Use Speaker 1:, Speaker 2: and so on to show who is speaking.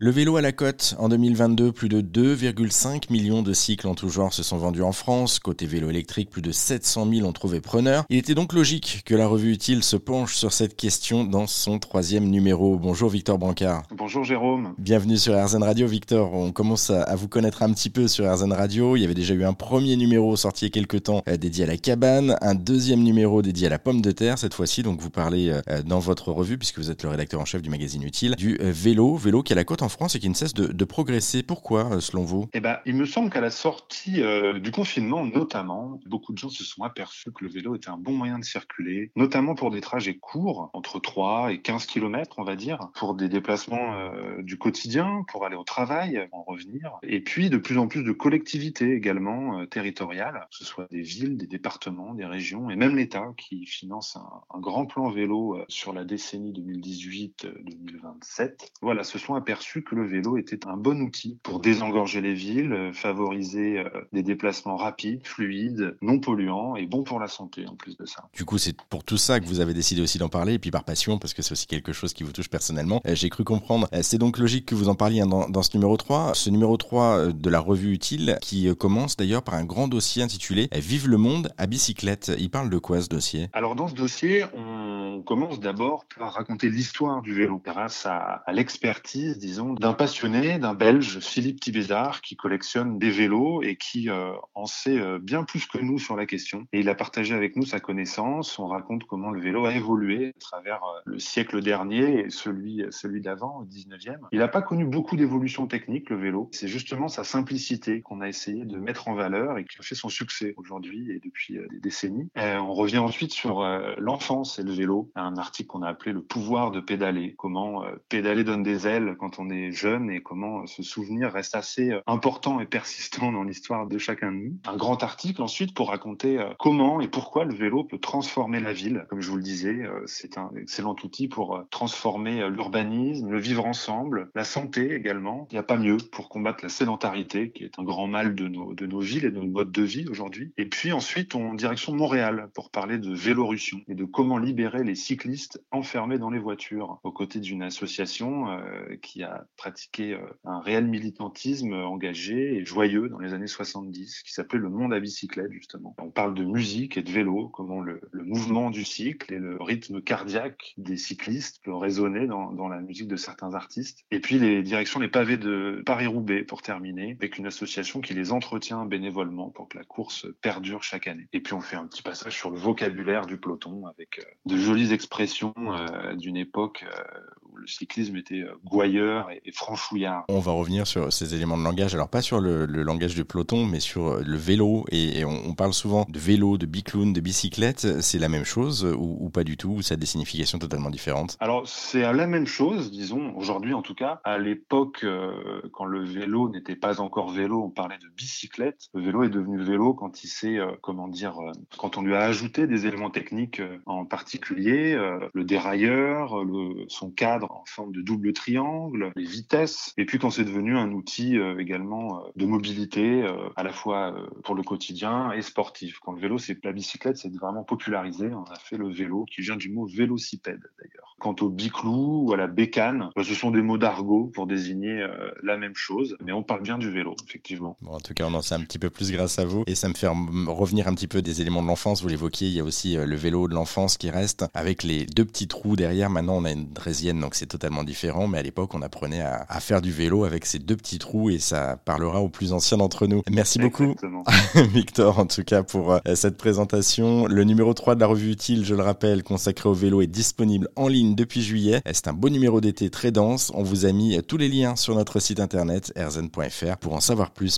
Speaker 1: Le vélo à la côte, en 2022, plus de 2,5 millions de cycles en tout genre se sont vendus en France. Côté vélo électrique, plus de 700 000 ont trouvé preneur. Il était donc logique que la revue Utile se penche sur cette question dans son troisième numéro. Bonjour Victor Brancard.
Speaker 2: Bonjour Jérôme.
Speaker 1: Bienvenue sur RZN Radio Victor. On commence à vous connaître un petit peu sur RZN Radio. Il y avait déjà eu un premier numéro sorti il y a quelques temps euh, dédié à la cabane, un deuxième numéro dédié à la pomme de terre cette fois-ci. Donc vous parlez euh, dans votre revue, puisque vous êtes le rédacteur en chef du magazine Utile, du euh, vélo, vélo qui a la côte en France et qui ne cesse de, progresser. Pourquoi, euh, selon vous?
Speaker 2: Eh ben, il me semble qu'à la sortie euh, du confinement, notamment, beaucoup de gens se sont aperçus que le vélo était un bon moyen de circuler, notamment pour des trajets courts, entre 3 et 15 km, on va dire, pour des déplacements euh, du quotidien, pour aller au travail, en revenir, et puis de plus en plus de collectivités également territoriales, que ce soit des villes, des départements, des régions, et même l'État qui finance un, un, grand plan vélo sur la décennie 2018-2027. Voilà, se sont aperçus que le vélo était un bon outil pour désengorger les villes, euh, favoriser euh, des déplacements rapides, fluides, non polluants et bons pour la santé en plus de ça.
Speaker 1: Du coup, c'est pour tout ça que vous avez décidé aussi d'en parler et puis par passion parce que c'est aussi quelque chose qui vous touche personnellement. Euh, j'ai cru comprendre. C'est donc logique que vous en parliez hein, dans, dans, ce numéro 3. Ce numéro 3 de la revue Utile qui commence d'ailleurs par un grand dossier intitulé Vive le monde à bicyclette. Il parle de quoi ce dossier?
Speaker 2: Alors dans ce dossier, on commence d'abord par raconter l'histoire du vélo grâce à, l'expertise, disons, d'un passionné d'un Belge, Philippe Thibézard, qui collectionne des vélos et qui euh, en sait euh, bien plus que nous sur la question. Et il a partagé avec nous sa connaissance. On raconte comment le vélo a évolué à travers euh, le siècle dernier et celui, celui d'avant, au 19e. Il n'a pas connu beaucoup d'évolutions techniques, le vélo. C'est justement sa simplicité qu'on a essayé de mettre en valeur et qui a fait son succès aujourd'hui et depuis des décennies. On revient ensuite sur l'enfance et le vélo, un article qu'on a appelé Le pouvoir de pédaler. Comment pédaler donne des ailes quand on est jeune et comment ce souvenir reste assez euh, important et persistant dans l'histoire de chacun de nous. Un grand article ensuite pour raconter euh, comment et pourquoi le vélo peut transformer la ville. Comme je vous le disais, euh, c'est un excellent outil pour transformer l'urbanisme, le vivre ensemble, la santé également. Il n'y a pas mieux pour combattre la sédentarité qui est un grand mal de nos, de nos villes et de nos modes de vie aujourd'hui. Et puis ensuite, on direction Montréal pour parler de Vélorussion et de comment libérer les cyclistes enfermés dans les voitures aux côtés d'une association qui a pratiqué euh, un réel militantisme engagé et joyeux dans les années 70, qui s'appelait le monde à bicyclette, justement. On parle de musique et de vélo, comment le, mouvement du cycle et le rythme cardiaque des cyclistes peut résonner dans, la musique de certains artistes. Et puis les directions, les pavés de Paris-Roubaix, pour terminer, avec une association qui les entretient bénévolement pour que la course perdure chaque année. Et puis on fait un petit passage sur le vocabulaire du peloton, avec euh, de jolies expressions euh, d'une époque le cyclisme était gouailleur et, et
Speaker 1: on va revenir sur ces éléments de langage, alors pas sur le, langage du peloton, mais sur euh, le vélo. Et, on, parle souvent de vélo, de bicloun, de bicyclette. C'est la même chose ou, pas du tout? Ou ça a des significations totalement différentes?
Speaker 2: Alors c'est la même chose, disons, aujourd'hui en tout cas. À l'époque, euh, quand le vélo n'était pas encore vélo, on parlait de bicyclette. Le vélo est devenu vélo quand il s'est, euh, comment dire, quand on lui a ajouté des éléments techniques en particulier, le dérailleur, le, son cadre en forme de double triangle, les vitesses et puis quand c'est devenu un outil euh, également euh, de mobilité, euh, à la fois pour le quotidien et sportif. Quand le vélo, c'est la bicyclette, c'est vraiment popularisé. On a fait le vélo, qui vient du mot vélocipède d'ailleurs. Quant au biclou ou à la bécane, bah, ce sont des mots d'argot pour désigner la même chose, mais on parle bien du vélo, effectivement.
Speaker 1: Bon, en tout cas, on en sait un petit peu plus grâce à vous, et ça me fait revenir un petit peu des éléments de l'enfance. Vous l'évoquiez, il y a aussi le vélo de l'enfance qui reste avec les deux petits trous derrière. Maintenant, on a une draisienne, donc c'est totalement différent, mais à l'époque, on apprenait à, à faire du vélo avec ces deux petits trous et ça parlera aux plus anciens d'entre nous. Merci beaucoup, Victor, en tout cas, pour euh, cette présentation. Le numéro 3 de la revue Utile, je le rappelle, consacré au vélo, est disponible en ligne depuis juillet. C'est un beau numéro d'été très dense. On vous a mis tous les liens sur notre site internet rzn.fr pour en savoir plus.